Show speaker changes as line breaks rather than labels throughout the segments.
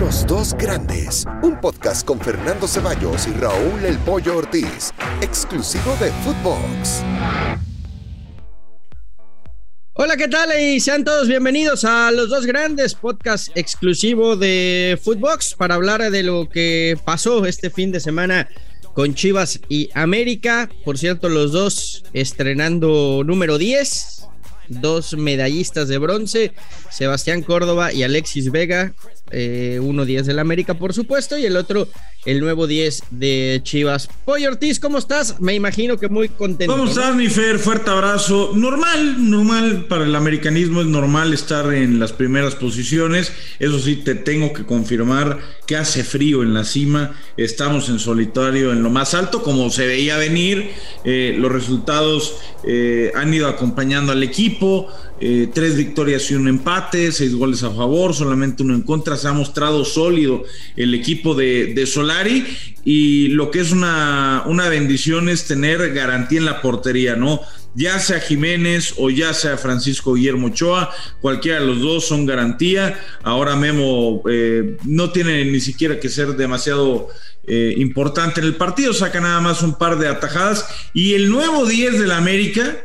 Los dos grandes, un podcast con Fernando Ceballos y Raúl El Pollo Ortiz, exclusivo de Footbox.
Hola, ¿qué tal? Y sean todos bienvenidos a Los Dos Grandes, podcast exclusivo de Footbox para hablar de lo que pasó este fin de semana con Chivas y América. Por cierto, los dos estrenando número 10, dos medallistas de bronce, Sebastián Córdoba y Alexis Vega, eh, uno 10 del América, por supuesto, y el otro el nuevo 10 de Chivas. Pollo Ortiz, ¿cómo estás? Me imagino que muy contento.
¿Cómo estás, mi Fer? Fuerte abrazo. Normal, normal para el americanismo es normal estar en las primeras posiciones. Eso sí, te tengo que confirmar que hace frío en la cima. Estamos en solitario en lo más alto, como se veía venir. Eh, los resultados eh, han ido acompañando al equipo. Tres victorias y un empate, seis goles a favor, solamente uno en contra. Se ha mostrado sólido el equipo de, Solari y lo que es una, una bendición es tener garantía en la portería, ¿no? ya sea Jiménez o ya sea Francisco Guillermo Ochoa, cualquiera de los dos son garantía. Ahora Memo eh, no tiene ni siquiera que ser demasiado eh, importante en el partido, saca nada más un par de atajadas. Y el nuevo 10 del América,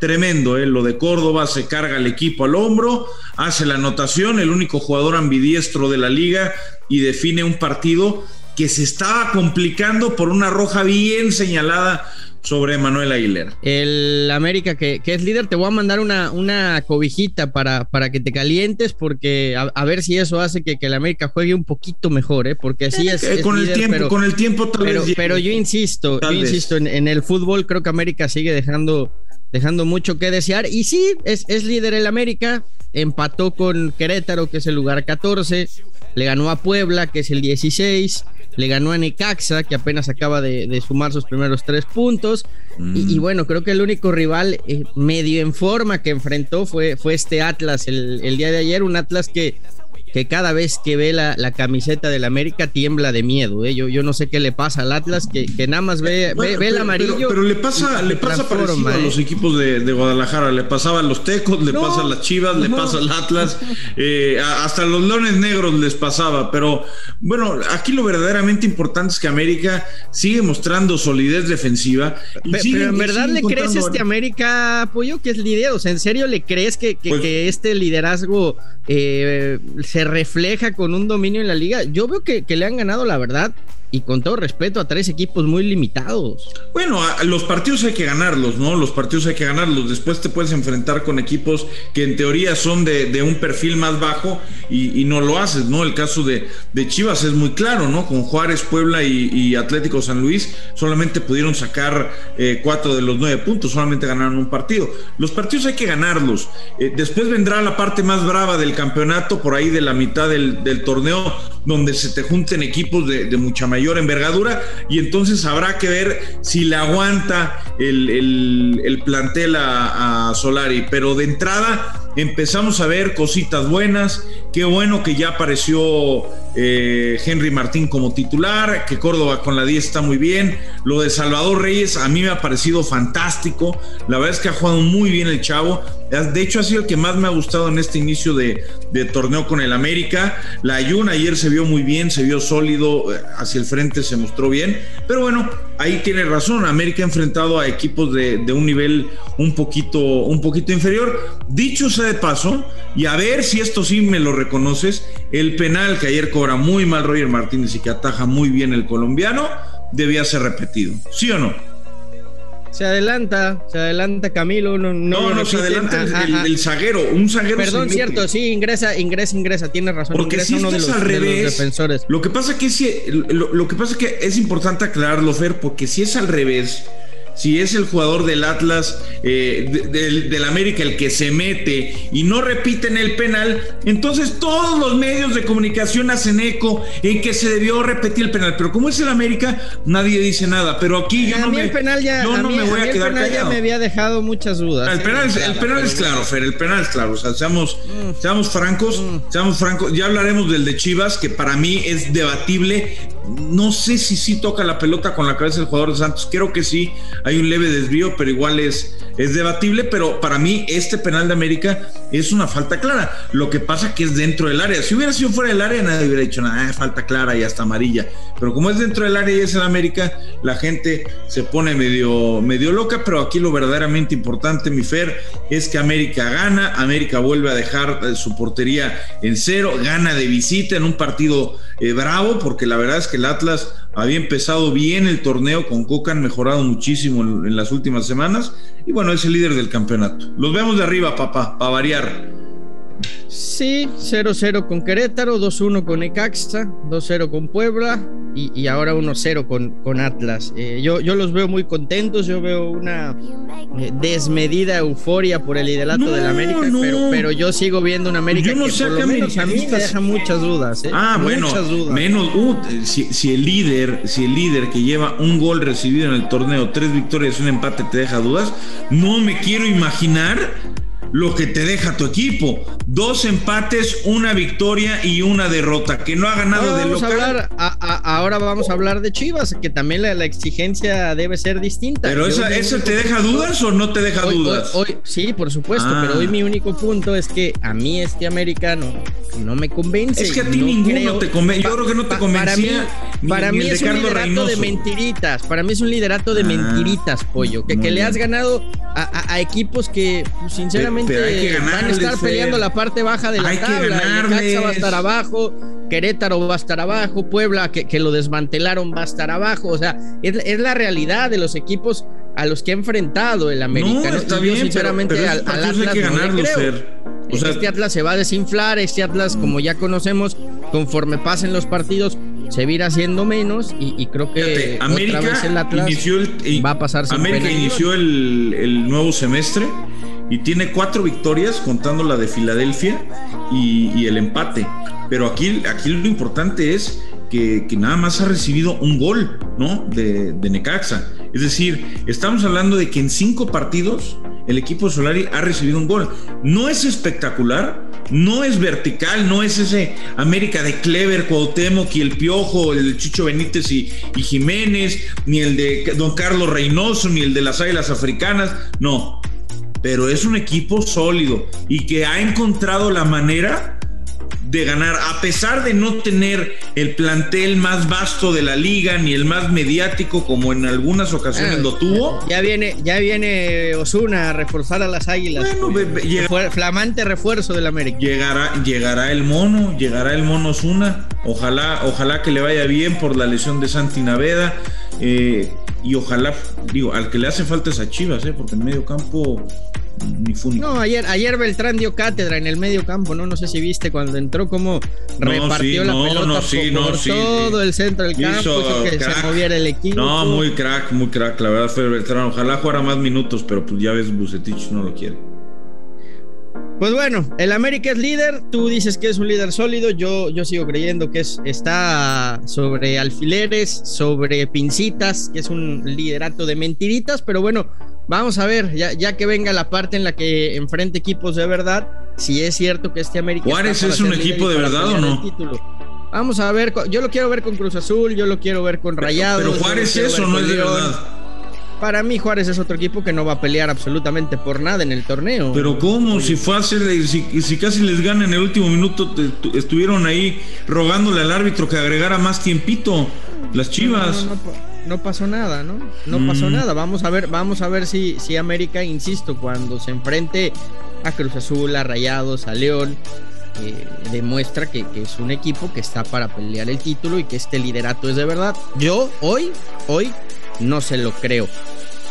Tremendo, ¿eh? lo de Córdoba, se carga el equipo al hombro, hace la anotación, el único jugador ambidiestro de la liga y define un partido que se estaba complicando por una roja bien señalada sobre Manuel Aguilera.
El América que, que, es líder, te voy a mandar una, una cobijita para, para que te calientes, porque a, ver si eso hace que, que, el América juegue un poquito mejor, ¿eh? porque así es.
Eh, con
líder,
el tiempo,
pero,
con el tiempo tal
pero,
vez.
Pero yo insisto, yo insisto, en, en, el fútbol creo que América sigue dejando, dejando mucho que desear. Y sí, es, es líder el América, empató con Querétaro, que es el lugar 14, le ganó a Puebla, que es el 16 le ganó a Necaxa, que apenas acaba de, de sumar sus primeros tres puntos. Mm. Y, y, bueno, creo que el único rival eh, medio en forma que enfrentó fue, fue este Atlas el, el, día de ayer, un Atlas que, que cada vez que ve la, la camiseta del América tiembla de miedo. ¿eh? Yo, yo no sé qué le pasa al Atlas, que, que nada más ve,
bueno,
ve, ve
pero,
el amarillo.
Pero, pero le pasa, le pasa parecido
¿eh?
a los equipos de, de, Guadalajara. Le pasaba a los Tecos, le no, pasa a las Chivas, no. le pasa al Atlas, eh, hasta a los Leones Negros les pasaba. Pero bueno, aquí lo verdaderamente importante es que América sigue mostrando solidez defensiva.
Y pero, sigue, pero en verdad le crees a este América, Apoyo, que es líder. O sea, ¿en serio le crees que, que, pues, que este liderazgo eh, se refleja con un dominio en la liga? Yo veo que, que le han ganado, la verdad, y con todo respeto a tres equipos muy limitados.
Bueno, a los partidos hay que ganarlos, ¿no? Los partidos hay que ganarlos. Después te puedes enfrentar con equipos que en teoría son de, de un perfil más bajo y, no lo haces, ¿no? El caso de, de, Chivas es muy claro, ¿no? Con Juárez, Puebla y, Atlético San Luis solamente pudieron sacar eh, cuatro de los nueve puntos, solamente ganaron un partido. Los partidos hay que ganarlos. Eh, después vendrá la parte más brava del campeonato, por ahí de la mitad del, del torneo, donde se te junten equipos de, de mucha mayor mayor envergadura y entonces habrá que ver si le aguanta el, el, el plantel a, a, Solari. Pero de entrada empezamos a ver cositas buenas. Qué bueno que ya apareció eh, Henry Martín como titular, que Córdoba con la 10 está muy bien. Lo de Salvador Reyes a mí me ha parecido fantástico. La verdad es que ha jugado muy bien el chavo. De hecho, ha sido el que más me ha gustado en este inicio de, torneo con el América. La Ayuna ayer se vio muy bien, se vio sólido, eh, hacia el frente se mostró bien. Pero bueno, ahí tiene razón. América ha enfrentado a equipos de, de un nivel un poquito, un poquito inferior. Dicho sea de paso, y a ver si esto sí me lo reconoces, el penal que ayer cobra muy mal Roger Martínez y que ataja muy bien el colombiano, debía ser repetido. ¿Sí o no?
Se adelanta, se adelanta Camilo. No,
no, no, no se adelanta ajá, el, zaguero, un zaguero.
Perdón, cierto, sí, ingresa, ingresa, ingresa, tiene razón.
Porque
ingresa
si
uno de los,
al revés,
de los defensores.
Lo que pasa que lo, lo, que pasa que es importante aclararlo, Fer, porque si es al revés, si es el jugador del Atlas, eh, del, del, América el que se mete y no repiten el penal, entonces todos los medios de comunicación hacen eco en que se debió repetir el penal. Pero como es el América, nadie dice nada. Pero aquí yo
a
no,
mí
me,
el penal ya,
yo
a
no
mí,
me voy a, a quedar
el penal
callado.
ya me había dejado muchas dudas.
El penal, es, el penal es claro, Fer, el penal es claro. O sea, seamos, mm. seamos francos, mm. seamos francos. Ya hablaremos del de Chivas, que para mí es debatible no sé si sí toca la pelota con la cabeza del jugador de Santos. Creo que sí, hay un leve desvío, pero igual es, es debatible. Pero para mí, este penal de América es una falta clara. Lo que pasa que es dentro del área. Si hubiera sido fuera del área, nadie hubiera dicho nada, ah, falta clara y hasta amarilla. Pero como es dentro del área y es en América, la gente se pone medio, medio loca. Pero aquí lo verdaderamente importante, mi Fer, es que América gana. América vuelve a dejar eh, su portería en cero, gana de visita en un partido eh, bravo, porque la verdad es que el Atlas había empezado bien el torneo, con Coca han mejorado muchísimo en, las últimas semanas, y bueno, es el líder del campeonato. Los vemos de arriba, papá, para variar.
Sí, 0-0 con Querétaro, 2-1 con Ecaxa, 2-0 con Puebla y, ahora 1-0 con, con Atlas. Eh, yo, yo los veo muy contentos, yo veo una eh, desmedida euforia por el liderato de la América, pero, pero yo sigo viendo una América que por lo menos a mí me deja muchas dudas. ¿eh?
Ah, bueno, menos, uh, si, si, el líder, si el líder que lleva un gol recibido en el torneo, tres victorias y un empate te deja dudas, no me quiero imaginar lo que te deja tu equipo. Dos empates, una victoria y una derrota. Que no ha ganado
ahora de local. hablar, ahora vamos a hablar de Chivas, que también la, exigencia debe ser distinta.
¿Pero esa, te deja dudas o no te deja dudas?
Hoy, sí, por supuesto, pero hoy ah. mi único punto es que a mí este americano no me convence.
Es que a ti ninguno te convence. Yo creo que no te convencía.
Para mí, es un liderato de mentiritas. Para mí es un liderato de ah, mentiritas, pollo. Que, que le has ganado a, equipos que, pues, sinceramente van a estar peleando la parte baja de la tabla. Necaxa va a estar abajo, Querétaro va a estar abajo, Puebla, que, lo desmantelaron, va a estar abajo. O sea, es, la realidad de los equipos a los que ha enfrentado el América.
está bien, sinceramente, al, Atlas
O sea, este Atlas se va a desinflar, este Atlas, como ya conocemos, conforme pasen los partidos, se va a ir haciendo menos y, creo que
América otra vez el Atlas inició el, va a pasar América inició el, el nuevo semestre y tiene cuatro victorias contando la de Filadelfia y, el empate. Pero aquí, aquí lo importante es que, nada más ha recibido un gol, ¿no? De, de, Necaxa. Es decir, estamos hablando de que en cinco partidos el equipo Solari ha recibido un gol. No es espectacular, no es vertical, no es ese América de Clever, Cuauhtémoc y el Piojo, el Chicho Benítez y, y Jiménez, ni el de Don Carlos Reynoso, ni el de las Águilas Africanas. No, pero es un equipo sólido y que ha encontrado la manera de ganar, a pesar de no tener el plantel más vasto de la liga ni el más mediático como en algunas ocasiones ah, lo tuvo.
Ya viene, ya viene Osuna a reforzar a las águilas. Bueno, flamante refuerzo del América.
Llegará, llegará el mono, llegará el mono Osuna. Ojalá, ojalá que le vaya bien por la lesión de Santi Naveda. Eh, y ojalá, digo, al que le hace falta es a Chivas, ¿eh? porque en medio campo ni
No, ayer, ayer Beltrán dio cátedra en el medio campo, ¿no? No sé si viste cuando entró cómo repartió la pelota por, todo el centro del campo, hizo que se moviera el equipo.
No, muy crack, muy crack, la verdad fue Beltrán. Ojalá jugara más minutos, pero pues ya ves, Bucetich no lo quiere.
Pues bueno, el América es líder, tú dices que es un líder sólido, yo, yo sigo creyendo que es, está sobre alfileres, sobre pincitas, que es un liderato de mentiritas, pero bueno, vamos a ver, ya, ya que venga la parte en la que enfrente equipos de verdad, si es cierto que este América...
¿Juárez es un equipo de verdad o no?
Vamos a ver, yo lo quiero ver con Cruz Azul, yo lo quiero ver con Rayados.
Pero, Juárez es o no es de verdad.
Para mí Juárez es otro equipo que no va a pelear absolutamente por nada en el torneo.
Pero ¿cómo? Si fue hacer, si, casi les gana en el último minuto, estuvieron ahí rogándole al árbitro que agregara más tiempito. Las Chivas.
No, pasó nada, ¿no? No pasó mm. nada. Vamos a ver, vamos a ver si, si América, insisto, cuando se enfrente a Cruz Azul, a Rayados, a León, eh, demuestra que, que, es un equipo que está para pelear el título y que este liderato es de verdad. Yo hoy, hoy no se lo creo.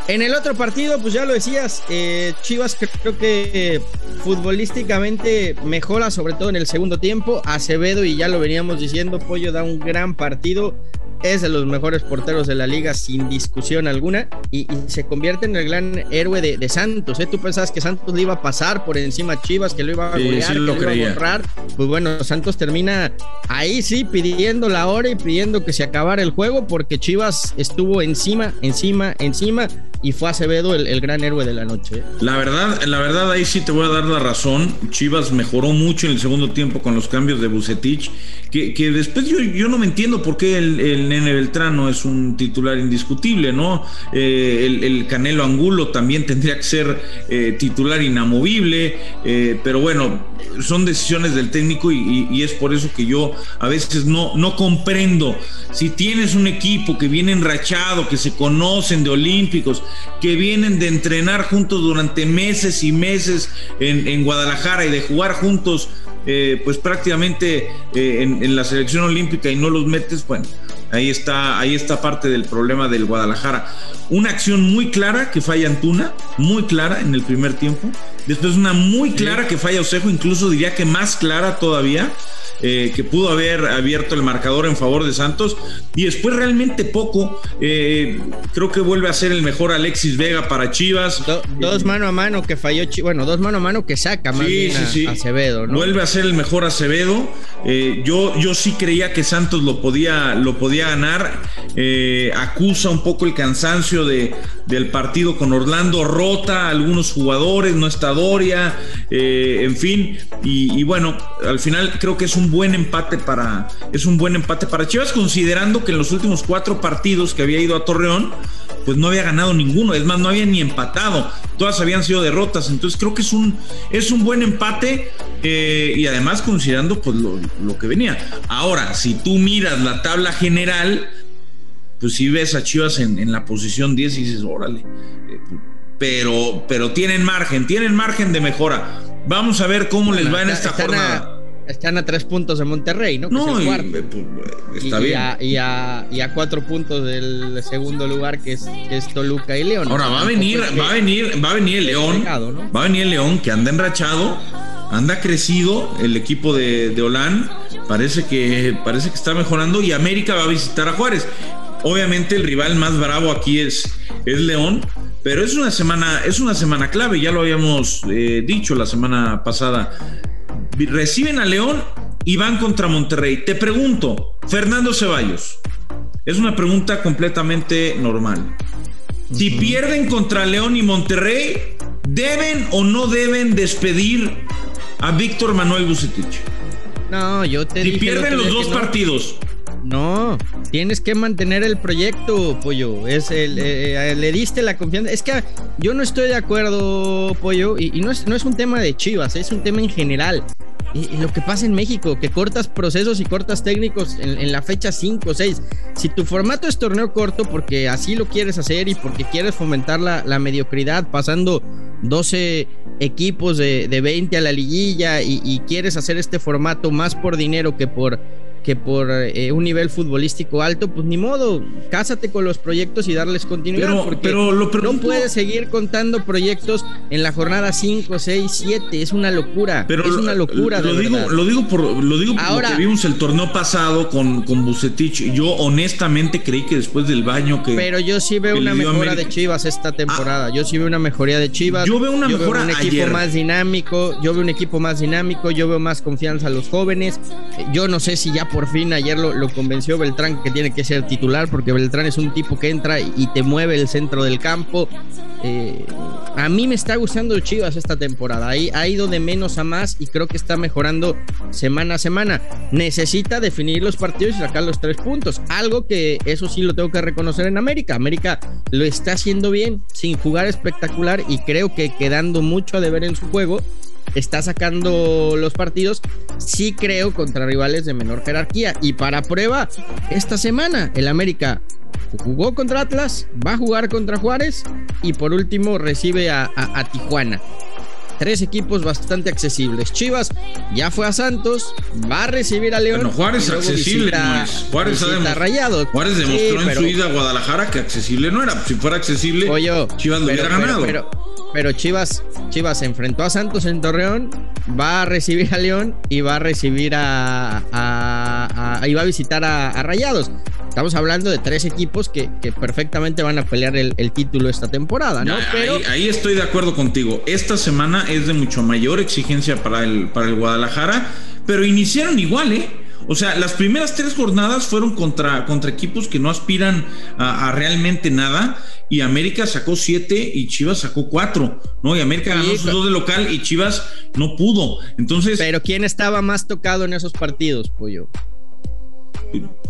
En el otro partido, pues ya lo decías, eh, Chivas creo que futbolísticamente mejora, sobre todo en el segundo tiempo. Acevedo, y ya lo veníamos diciendo, Pollo da un gran partido es de los mejores porteros de la liga sin discusión alguna y, se convierte en el gran héroe de, Santos. ¿eh? Tú pensabas que Santos le iba a pasar por encima a Chivas, que lo iba a golear, que lo, iba a borrar. Pues bueno, Santos termina ahí sí pidiendo la hora y pidiendo que se acabara el juego porque Chivas estuvo encima, encima, encima y fue Acevedo el, gran héroe de la noche.
La verdad, la verdad ahí sí te voy a dar la razón. Chivas mejoró mucho en el segundo tiempo con los cambios de Bucetich, que, que después yo, yo no me entiendo por qué el el Nene Beltrán no es un titular indiscutible, ¿no? Eh, el, Canelo Angulo también tendría que ser eh, titular inamovible, eh, pero bueno, son decisiones del técnico y, es por eso que yo a veces no, no comprendo. Si tienes un equipo que viene enrachado, que se conocen de olímpicos, que vienen de entrenar juntos durante meses y meses en, en Guadalajara y de jugar juntos eh, pues prácticamente eh, en, la selección olímpica y no los metes, bueno, ahí está, ahí está parte del problema del Guadalajara. Una acción muy clara que falla Antuna, muy clara en el primer tiempo. Después una muy clara que falla Osejo, incluso diría que más clara todavía. Eh, que pudo haber abierto el marcador en favor de Santos. Y después realmente poco. Eh, creo que vuelve a ser el mejor Alexis Vega para Chivas.
dos mano a mano que falló Bueno, dos mano a mano que saca más Acevedo,
Vuelve a ser el mejor Acevedo. Eh, yo, yo sí creía que Santos lo podía, lo podía ganar. acusa un poco el cansancio de, del partido con Orlando. Rota algunos jugadores, no está Doria. en fin. y bueno, al final creo que es un buen empate para es un buen empate para Chivas considerando que en los últimos cuatro partidos que había ido a Torreón pues no había ganado ninguno es más no había ni empatado todas habían sido derrotas entonces creo que es un es un buen empate eh, y además considerando pues lo, que venía. Ahora si tú miras la tabla general pues si ves a Chivas en, la posición 10 y dices órale eh, pero pero tienen margen tienen margen de mejora. Vamos a ver cómo les va en esta jornada
están a tres puntos de Monterrey, ¿no?
no, pues, está bien.
Y a, cuatro puntos del segundo lugar, que es, Toluca y León.
Ahora va a venir, va a venir, va a venir el León. Va a venir el León que anda enrachado, anda crecido el equipo de, de. Parece que, parece que está mejorando y América va a visitar a Juárez. Obviamente el rival más bravo aquí es, es León, pero es una semana, es una semana clave, ya lo habíamos eh, dicho la semana pasada reciben a León y van contra Monterrey. Te pregunto, Fernando Ceballos, es una pregunta completamente normal. Si pierden contra León y Monterrey, ¿deben o no deben despedir a Víctor Manuel Bucetich?
No, yo te
Si pierden los dos partidos.
No, tienes que mantener el proyecto, Pollo. Es el, eh, eh, le diste la confianza. Es que yo no estoy de acuerdo, Pollo, y, no, es, no es un tema de Chivas, es un tema en general. Y, lo que pasa en México, que cortas procesos y cortas técnicos en, la fecha 5 o 6. Si tu formato es torneo corto porque así lo quieres hacer y porque quieres fomentar la, mediocridad pasando 12 equipos de, 20 a la liguilla y quieres hacer este formato más por dinero que por que por eh, un nivel futbolístico alto, pues ni modo, cásate con los proyectos y darles continuidad.
Pero,
porque
pero lo
no puedes seguir contando proyectos en la jornada 5, 6, 7, es una locura. Pero es una locura.
Lo, digo, lo digo por lo digo Ahora, porque vimos el torneo pasado con, con Bucetich. Yo honestamente creí que después del baño que.
Pero yo sí veo una mejora de Chivas esta temporada. yo sí veo una mejoría de Chivas.
Yo veo una mejora.
un equipo más dinámico. Yo veo un equipo más dinámico. Yo veo más confianza a los jóvenes. Yo no sé si ya por fin ayer lo, convenció Beltrán que tiene que ser titular porque Beltrán es un tipo que entra y te mueve el centro del campo. Eh, a mí me está gustando Chivas esta temporada. ha ido de menos a más y creo que está mejorando semana a semana. Necesita definir los partidos y sacar los tres puntos. Algo que eso sí lo tengo que reconocer en América. América lo está haciendo bien, sin jugar espectacular y creo que quedando mucho a deber en su juego está sacando los partidos, sí creo, contra rivales de menor jerarquía. Y para prueba, esta semana el América jugó contra Atlas, va a jugar contra Juárez y por último recibe a, Tijuana. Tres equipos bastante accesibles. Chivas ya fue a Santos, va a recibir a León.
Bueno, Juárez accesible no es. Juárez, Juárez demostró en su ida a Guadalajara que accesible no era. Si fuera accesible, Chivas lo hubiera ganado.
Pero Chivas, Chivas se enfrentó a Santos en Torreón, va a recibir a León y va a recibir a, a, y va a visitar a, Rayados. Estamos hablando de tres equipos que, perfectamente van a pelear el, título esta temporada, ¿no?
Pero... Ahí, estoy de acuerdo contigo. Esta semana es de mucho mayor exigencia para el, para el Guadalajara, pero iniciaron igual, ¿eh? O sea, las primeras tres jornadas fueron contra, contra equipos que no aspiran a, realmente nada. Y América sacó siete y Chivas sacó cuatro, ¿no? Y América ganó sus dos de local y Chivas no pudo. Entonces.
Pero ¿quién estaba más tocado en esos partidos, Pollo?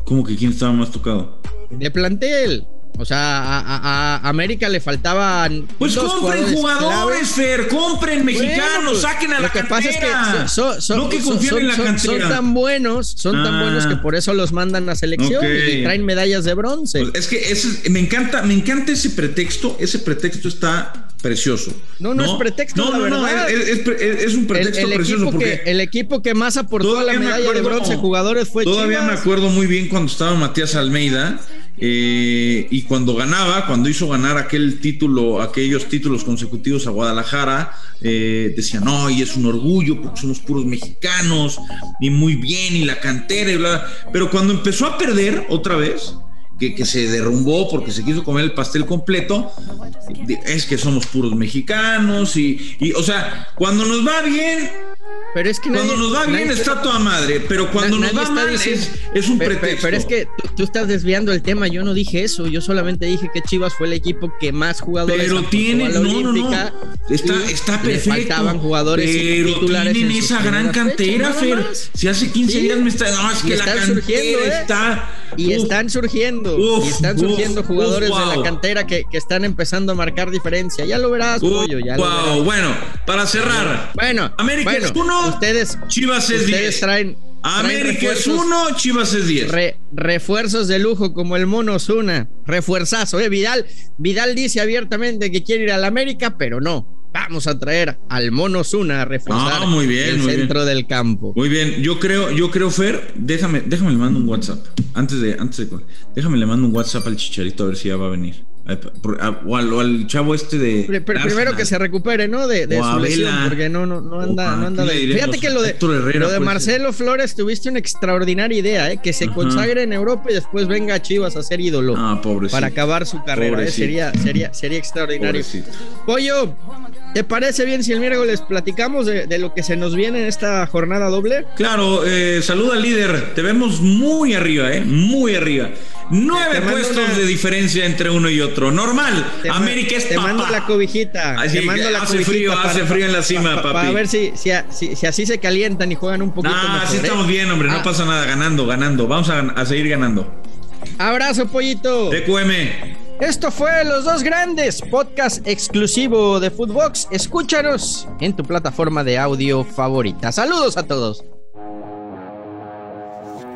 ¿Cómo que quién estaba más tocado?
De plantel. O sea, a, América le faltaban.
Pues compren jugadores, Fer, compren mexicanos, pues, saquen a la Lo que pasa es que son, no que en la cantera.
son tan buenos, son tan buenos que ah. por eso los mandan a selección y traen medallas de bronce.
Pues es que me encanta, me encanta ese pretexto, ese pretexto está precioso.
No, no, es pretexto, no, la verdad.
es, un pretexto precioso.
porque el equipo que más aportó a la medalla de bronce jugadores fue
Todavía me acuerdo muy bien cuando estaba Matías Almeida eh, y cuando ganaba, cuando hizo ganar aquel título, aquellos títulos consecutivos a Guadalajara, eh, decían, no, y es un orgullo porque somos puros mexicanos, y muy bien, y la cantera, y bla. Pero cuando empezó a perder otra vez, que, que, se derrumbó porque se quiso comer el pastel completo, es que somos puros mexicanos, y, y o sea, cuando nos va bien,
pero es que
cuando nos va bien está toda madre, pero cuando nos va mal es, un pretexto.
Pero, es que tú, estás desviando el tema, yo no dije eso, yo solamente dije que Chivas fue el equipo que más jugadores
Pero tiene, no, no, no, está, está perfecto.
faltaban jugadores
pero titulares tienen esa gran cantera, Fer. Si hace 15 días me está, no, es que la cantera ¿eh? está
y están surgiendo, y están surgiendo jugadores de la cantera que, que, están empezando a marcar diferencia. Ya lo verás, pollo. Ya
wow. Bueno, para cerrar.
Bueno,
América es uno,
ustedes,
Chivas es
ustedes traen.
América es uno, Chivas es 10.
refuerzos de lujo como el Mono Zuna. Refuerzazo, ¿eh? Vidal, Vidal dice abiertamente que quiere ir al América, pero no vamos a traer al Mono Zuna a reforzar
ah, muy bien,
el centro del campo.
Muy bien, yo creo, yo creo, Fer, déjame, déjame le mando un WhatsApp. Antes de, antes de, déjame le mando un WhatsApp al chicharito a ver si ya va a venir. O al, chavo este de.
Pero primero que se recupere, ¿no? De, su lesión, porque no, no, no anda, no anda Fíjate que lo de, lo de Marcelo Flores tuviste una extraordinaria idea, ¿eh? Que se consagre en Europa y después venga a Chivas a ser ídolo.
Ah.
Para acabar su carrera. ¿eh? Sería, sería, sería extraordinario. Pollo, ¿Te parece bien si el miércoles platicamos de, lo que se nos viene en esta jornada doble?
Claro, eh, saluda al líder. Te vemos muy arriba, ¿eh? Muy arriba. Nueve puestos de diferencia entre uno y otro. Normal. América es
Te mando la cobijita.
te mando la hace frío, hace frío en la cima, papi.
Para ver si, si, así se calientan y juegan un poquito nah,
así estamos ¿eh? bien, hombre. No ah. pasa nada. Ganando, ganando. Vamos a, a seguir ganando.
Abrazo, pollito.
TQM.
Esto fue Los Dos Grandes, podcast exclusivo de Footbox. Escúchanos en tu plataforma de audio favorita. Saludos a todos.